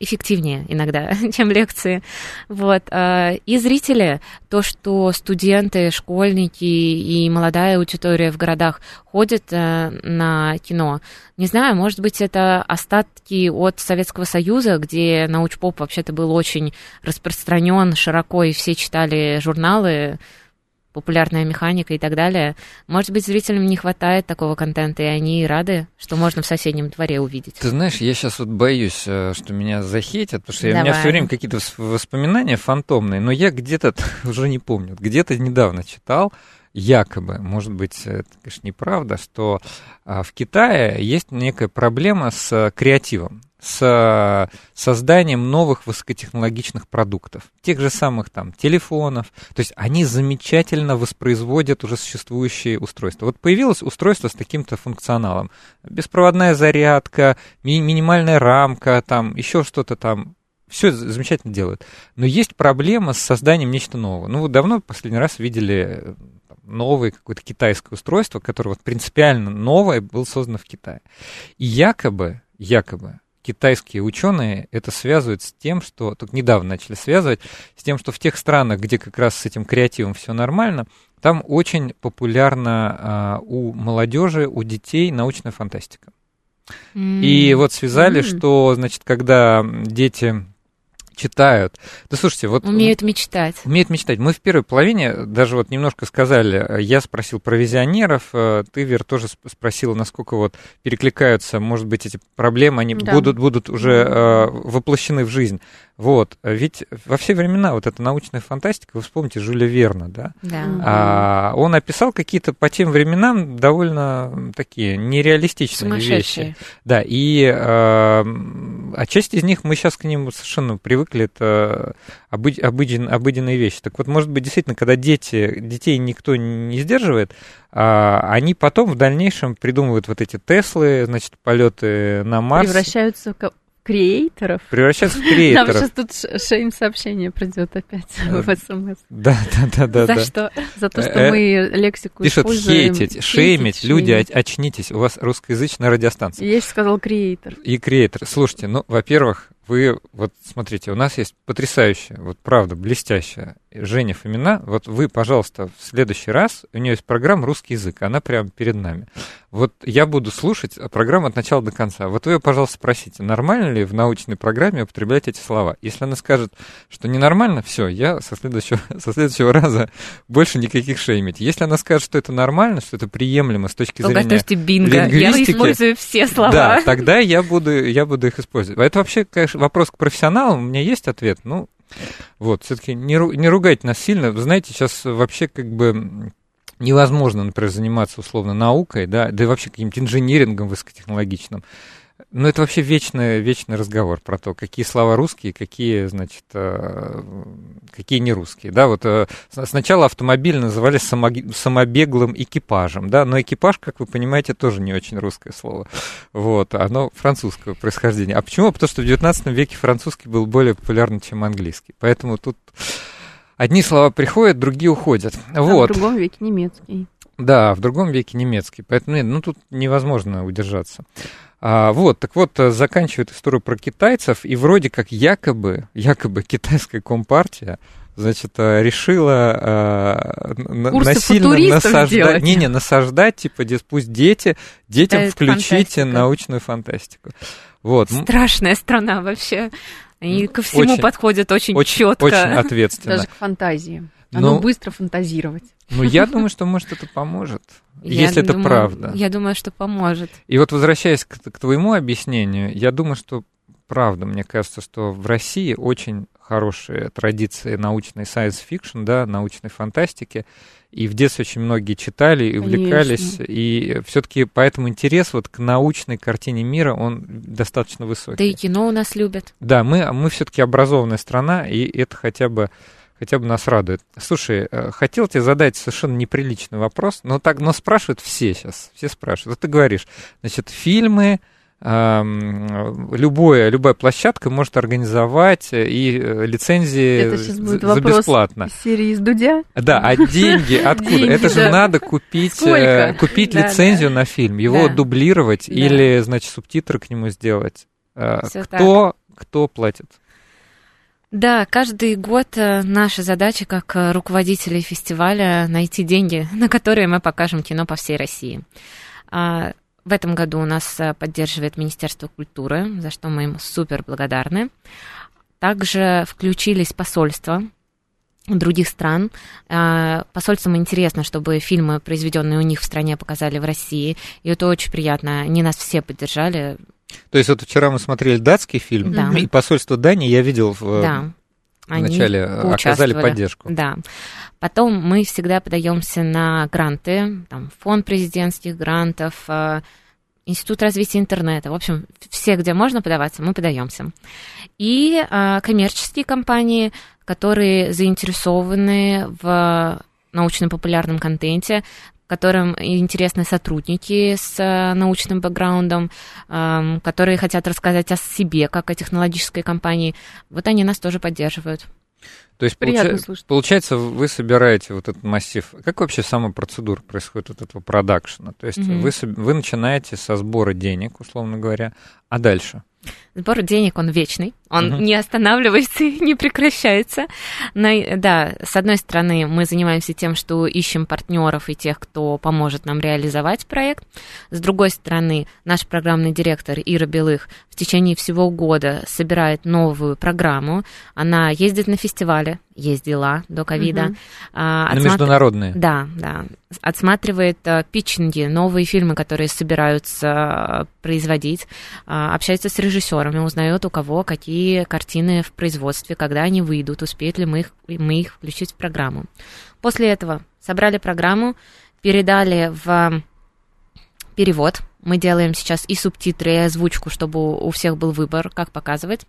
эффективнее иногда, чем лекции. Вот. а, И зрители, то, что студенты, школьники и молодая аудитория в городах ходят э, на кино, не знаю, может быть, это остатки от Советского Союза, где научпоп вообще-то был очень распространен широко, и все читали журналы, популярная механика и так далее. Может быть, зрителям не хватает такого контента, и они рады, что можно в соседнем дворе увидеть. Ты знаешь, я сейчас вот боюсь, э, что меня захейтят, потому что у меня все время какие-то вос- воспоминания фантомные, но я где-то, уже не помню, где-то недавно читал, якобы, может быть, это, конечно, неправда, что а, в Китае есть некая проблема с э, креативом, с э, созданием новых высокотехнологичных продуктов, тех же самых там телефонов, то есть они замечательно воспроизводят уже существующие устройства. Вот появилось устройство с таким-то функционалом, беспроводная зарядка, ми- минимальная рамка, там еще что-то там, все замечательно делают. Но есть проблема с созданием нечто нового. Ну, вот давно последний раз видели э, новое какое-то китайское устройство, которое вот принципиально новое было создано в Китае. И якобы, якобы, китайские ученые это связывают с тем, что только недавно начали связывать, с тем, что в тех странах, где как раз с этим креативом все нормально, там очень популярна а, у молодежи, у детей научная фантастика. И вот связали, М. что, значит, когда дети читают. Да слушайте, вот Умеют мечтать. умеют мечтать. Мы в первой половине даже вот немножко сказали, э, я спросил про визионеров, э, ты, Вер, тоже сп- спросила, насколько вот перекликаются, может быть, эти проблемы, они Да. будут, будут уже э, воплощены в жизнь. Вот, ведь во все времена вот эта научная фантастика, вы вспомните Жюля Верна, да, Да. А, он описал какие-то по тем временам довольно такие нереалистичные вещи. Сумасшедшие. Да, и э, м, а часть из них мы сейчас к ним совершенно привыкли, это обыд- обыден- обыденные вещи. Так вот, может быть, действительно, когда дети, детей никто не сдерживает, а, они потом в дальнейшем придумывают вот эти Теслы, значит, полеты на Марс, Превращаются в креаторов. превращаются в Нам креаторов. сейчас тут шейм сообщение придет опять Э, в СМС. Да, да, да, да. За да. что? За то, что Э, мы лексику Пишут используем. хейтить, шеймить, люди, шеймить. оч- очнитесь, у вас русскоязычная радиостанция. Я сейчас сказал креатор. И креатор. Слушайте, ну, во-первых, вы, вот смотрите, у нас есть потрясающая, вот правда, блестящая Женя Фомина. Вот вы, пожалуйста, в следующий раз, у нее есть программа «Русский язык», она прямо перед нами. Вот я буду слушать программу от начала до конца. Вот вы, ее, пожалуйста, спросите, нормально ли в научной программе употреблять эти слова. Если она скажет, что ненормально, все, я со следующего, со следующего раза больше никаких шеймить. Если она скажет, что это нормально, что это приемлемо с точки То зрения... готовьте бинго. Я лингвистики. использую все слова. Да, тогда я буду, я буду их использовать. Это вообще, конечно, вопрос к профессионалам. У меня есть ответ. Ну, вот, все-таки не, не ругайте нас сильно. Вы знаете, сейчас вообще как бы невозможно, например, заниматься условно наукой, да, да и вообще каким-то инжинирингом высокотехнологичным. Ну, это вообще вечный, вечный разговор про то, какие слова русские, какие, значит, э, какие не русские. Да, вот э, сначала автомобиль называли самобеглым экипажем, да, но экипаж, как вы понимаете, тоже не очень русское слово. Вот, оно французского происхождения. А почему? Потому что в 19 веке французский был более популярный, чем английский. Поэтому тут одни слова приходят, другие уходят. А вот. в другом веке немецкий. Да, в другом веке немецкий. Поэтому нет, ну тут невозможно удержаться. А, вот, так вот, э, заканчивает историю про китайцев, и вроде как якобы, якобы китайская компартия значит, э, решила э, насильно насаждать, не, не, насаждать, типа, пусть дети, детям Это включите фантастика. научную фантастику. Вот. Страшная страна вообще. Они ко всему очень, подходят очень, очень четко. Очень ответственно. Даже к фантазии. Оно ну, быстро фантазировать. Ну, я думаю, что, может, это поможет. Я если думаю, это правда. Я думаю, что поможет. И вот возвращаясь к, к твоему объяснению, я думаю, что правда. Мне кажется, что в России очень хорошие традиции научной science fiction, да, научной фантастики. И в детстве очень многие читали и увлекались. Конечно. И все-таки поэтому интерес вот к научной картине мира, он достаточно высокий. Да и кино у нас любят. Да, мы, мы все-таки образованная страна, и это хотя бы хотя бы нас радует. Слушай, э, хотел тебе задать совершенно неприличный вопрос, но так, но спрашивают все сейчас, все спрашивают. Вот ты говоришь, значит, фильмы, любое, любая площадка может организовать и э, лицензии Это сейчас будет за бесплатно. Из серии из Дудя? Да, а деньги откуда? Деньги, Это же да. надо купить, э, купить да, лицензию да. на фильм, его да. дублировать да. или, значит, субтитры к нему сделать. Всё кто, так. кто платит? Да, каждый год э, наша задача как э, руководителей фестиваля найти деньги, на которые мы покажем кино по всей России. В этом году у нас э, поддерживает Министерство культуры, за что мы им супер благодарны. Также включились посольства других стран. Посольствам интересно, чтобы фильмы, произведенные у них в стране, показали в России. И это очень приятно. Они нас все поддержали. То есть вот вчера мы смотрели датский фильм, да. и посольство Дании я видел в да. вначале оказали поддержку. Да. Потом мы всегда подаемся на гранты, там, фонд президентских грантов, э, Институт развития интернета. В общем, все, где можно подаваться, мы подаемся. И э, коммерческие компании, которые заинтересованы в научно-популярном контенте, которым интересны сотрудники с э, научным бэкграундом, эм, которые хотят рассказать о себе, как о технологической компании. Вот они нас тоже поддерживают. То есть, Приятно получа... слушать. получается, вы собираете вот этот массив. Как вообще сама процедура происходит вот этого продакшена? То есть угу. вы, вы начинаете со сбора денег, условно говоря, а дальше? Сбор денег, он вечный, он uh-huh. не останавливается и не прекращается. Но, да, с одной стороны, мы занимаемся тем, что ищем партнеров и тех, кто поможет нам реализовать проект. С другой стороны, наш программный директор Ира Белых в течение всего года собирает новую программу. Она ездит на фестивали, ездила до ковида. А, отсматр... На международные? Да, да. Отсматривает а, питчинги, новые фильмы, которые собираются а, производить, а, общается с режиссерами, узнает у кого какие картины в производстве, когда они выйдут, успеют ли мы их, мы их включить в программу. После этого собрали программу, передали в перевод. Мы делаем сейчас и субтитры, и озвучку, чтобы у всех был выбор, как показывать.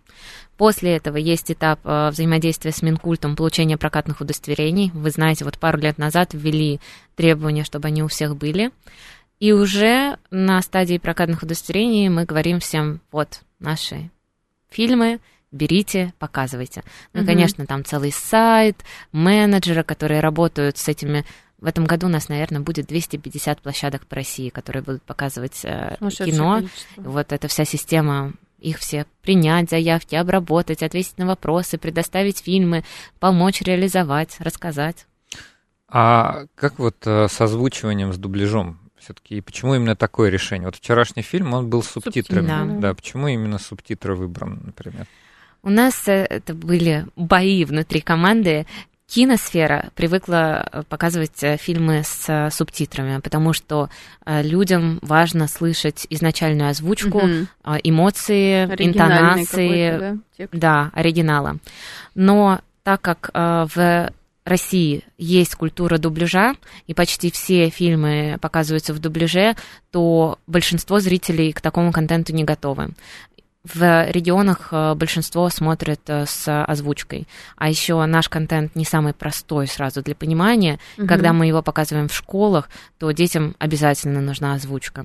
После этого есть этап э, взаимодействия с Минкультом, получения прокатных удостоверений. Вы знаете, вот пару лет назад ввели требования, чтобы они у всех были. И уже на стадии прокатных удостоверений мы говорим всем, вот, наши фильмы, берите, показывайте. Ну, угу. конечно, там целый сайт, менеджеры, которые работают с этими в этом году у нас, наверное, будет 250 площадок по России, которые будут показывать э, кино. Количество. Вот эта вся система их все принять заявки, обработать, ответить на вопросы, предоставить фильмы, помочь реализовать, рассказать. А как вот э, с озвучиванием, с дубляжом? все-таки. И почему именно такое решение? Вот вчерашний фильм, он был с субтитрами. Да. да, почему именно субтитры выбраны, например? У нас э, это были бои внутри команды. Киносфера привыкла э, показывать э, фильмы с субтитрами, потому что людям важно слышать изначальную озвучку, угу. эмоции, интонации, да? да, оригинала. Но так как в России есть культура дубляжа, и почти все фильмы показываются в дубляже, то большинство зрителей к такому контенту не готовы. В регионах э, большинство смотрит э, с озвучкой. А еще наш контент не самый простой сразу для понимания. Угу. Когда мы его показываем в школах, то детям обязательно нужна озвучка.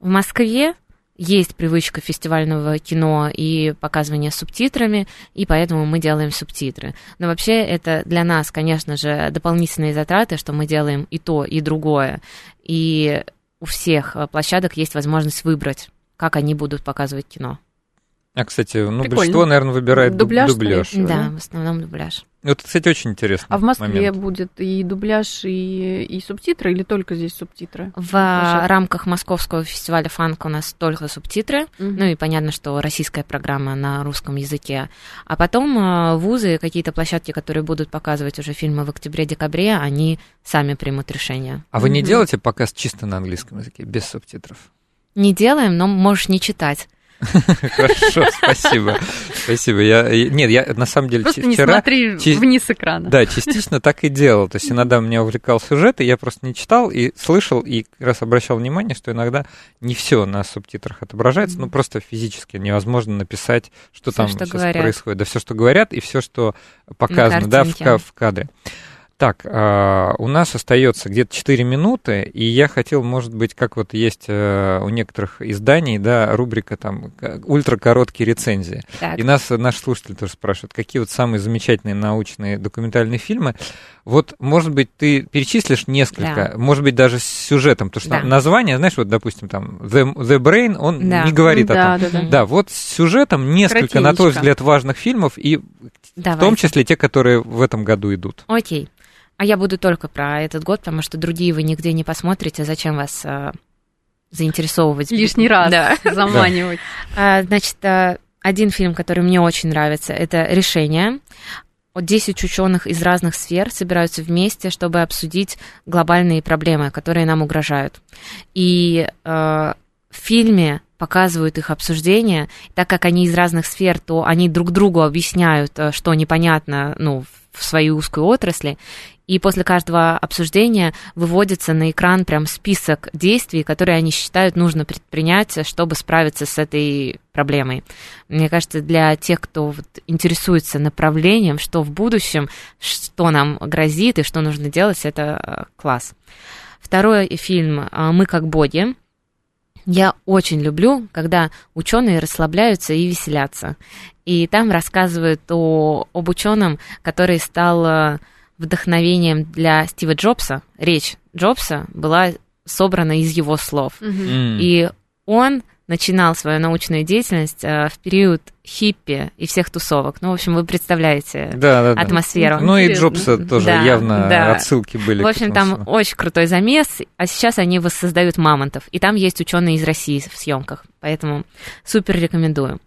В Москве есть привычка фестивального кино и показывания субтитрами, и поэтому мы делаем субтитры. Но вообще это для нас, конечно же, дополнительные затраты, что мы делаем и то, и другое. И у всех площадок есть возможность выбрать, как они будут показывать кино. А, кстати, ну, Прикольно. большинство, наверное, выбирает дубляж. дубляж. Да, да, в основном дубляж. Это, кстати, очень интересно. А в Москве момент. будет и дубляж, и, и субтитры, или только здесь субтитры? В Площадка? рамках Московского фестиваля фанка у нас только субтитры. Угу. Ну и понятно, что российская программа на русском языке. А потом э, вузы, какие-то площадки, которые будут показывать уже фильмы в октябре-декабре, они сами примут решение. А вы угу. не делаете показ чисто на английском языке, без субтитров? Не делаем, но можешь не читать. Хорошо, спасибо. Спасибо. Я, нет, я на самом деле просто вчера... не смотри вниз экрана. Да, частично так и делал. То есть иногда меня увлекал сюжет, и я просто не читал и слышал, и как раз обращал внимание, что иногда не все на субтитрах отображается, ну просто физически невозможно написать, что всё, там что сейчас говорят. происходит. Да, все, что говорят, и все, что показано, да, в, в кадре. Так, а, у нас остается где-то 4 минуты, и я хотел, может быть, как вот есть э, у некоторых изданий, да, рубрика там ультракороткие рецензии. Так. И нас наши слушатели тоже спрашивают, какие вот самые замечательные научные документальные фильмы. Вот, может быть, ты перечислишь несколько, да. может быть, даже с сюжетом, потому что да. название, знаешь, вот, допустим, там The, The Brain, он да. не говорит да, о том. Да, да. да, вот с сюжетом несколько, на твой взгляд, важных фильмов, и Давайте. в том числе те, которые в этом году идут. Окей. А я буду только про этот год, потому что другие вы нигде не посмотрите. Зачем вас а, заинтересовывать? Лишний раз да. заманивать. А, значит, а, один фильм, который мне очень нравится, это «Решение». 10 ученых из разных сфер собираются вместе, чтобы обсудить глобальные проблемы, которые нам угрожают. И э, в фильме показывают их обсуждения, так как они из разных сфер, то они друг другу объясняют, что непонятно ну, в своей узкой отрасли, и после каждого обсуждения выводится на экран прям список действий, которые они считают нужно предпринять, чтобы справиться с этой проблемой. Мне кажется, для тех, кто вот интересуется направлением, что в будущем, что нам грозит и что нужно делать, это э, класс. Второй фильм э, «Мы как боги». Я очень люблю, когда ученые расслабляются и веселятся. И там рассказывают о, об ученом, который стал э, вдохновением для Стива Джобса. Речь Джобса была собрана из его слов. Mm-hmm. И он начинал свою научную деятельность э, в период хиппи и всех тусовок. Ну, в общем, вы представляете да, да, атмосферу. Ну и Джобса тоже да, явно да. отсылки были. В общем, там очень крутой замес, а сейчас они воссоздают мамонтов. И там есть ученые из России в съемках, поэтому супер рекомендую.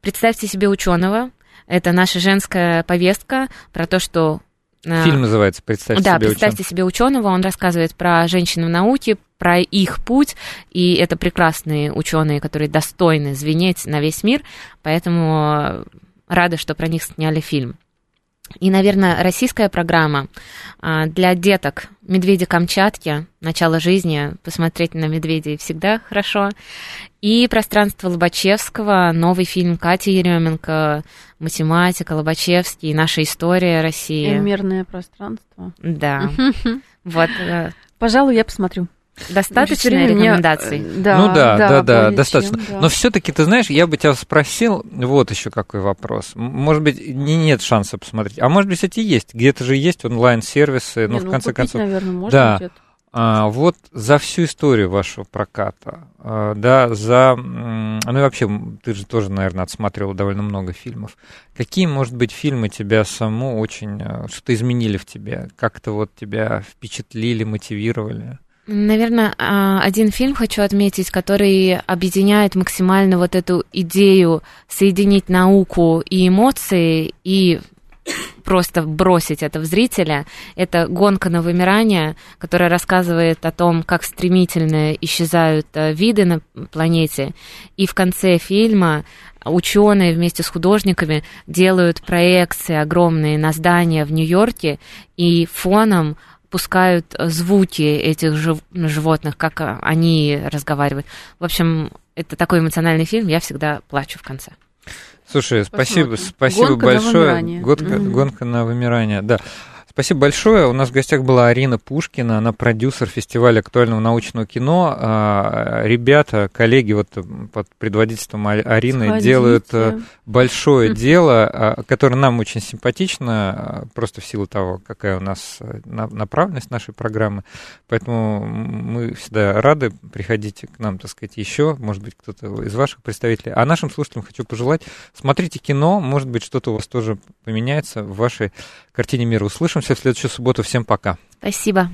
Представьте себе ученого. Это наша женская повестка про то, что Фильм называется «Представьте да, себе «Представьте ученого». себе ученого». Он рассказывает про женщин в науке, про их путь, и это прекрасные ученые, которые достойны звенеть на весь мир, поэтому рада, что про них сняли фильм. И, наверное, российская программа а, для деток «Медведи Камчатки. Начало жизни». Посмотреть на медведей всегда хорошо. И «Пространство Лобачевского», новый фильм Кати Еременко, математика, Лобачевский, наша история России. Мирное пространство. Да. Вот. Э, Пожалуй, я посмотрю. Достаточно рекомендаций? Мне... Да, ну да, да, да, да достаточно. Чем, да. Но все-таки, ты знаешь, я бы тебя спросил, вот еще какой вопрос. Может быть, не, нет шанса посмотреть. А может быть, кстати, есть. Где-то же есть онлайн-сервисы, ну, в ну, конце купить, концов. наверное, можно да. А, вот за всю историю вашего проката, а, да, за, ну и вообще, ты же тоже, наверное, отсматривал довольно много фильмов. Какие, может быть, фильмы тебя саму очень, а, что-то изменили в тебе, как-то вот тебя впечатлили, мотивировали? Наверное, а, один фильм хочу отметить, который объединяет максимально вот эту идею соединить науку и эмоции и просто бросить это в зрителя. Это «Гонка на вымирание», которая рассказывает о том, как стремительно исчезают э, виды на планете. И в конце фильма ученые вместе с художниками делают проекции огромные на здания в Нью-Йорке и фоном пускают звуки этих жив- животных, как они разговаривают. В общем, это такой эмоциональный фильм, я всегда плачу в конце. Слушай, спасибо, Посмотрим. спасибо гонка большое. На гонка, mm-hmm. гонка на вымирание, да. Спасибо большое. У нас в гостях была Арина Пушкина, она продюсер фестиваля актуального научного кино. А, ребята, коллеги вот под предводительством Арины Сходите. делают э, большое дело, а, которое нам очень симпатично, а, просто в силу того, какая у нас э, направленность нашей программы. Поэтому мы всегда рады. Приходите к нам, так сказать, еще, может быть, кто-то из ваших представителей. А нашим слушателям хочу пожелать, смотрите кино, может быть, что-то у вас тоже поменяется в вашей картине мира. Услышимся в следующую субботу. Всем пока. Спасибо.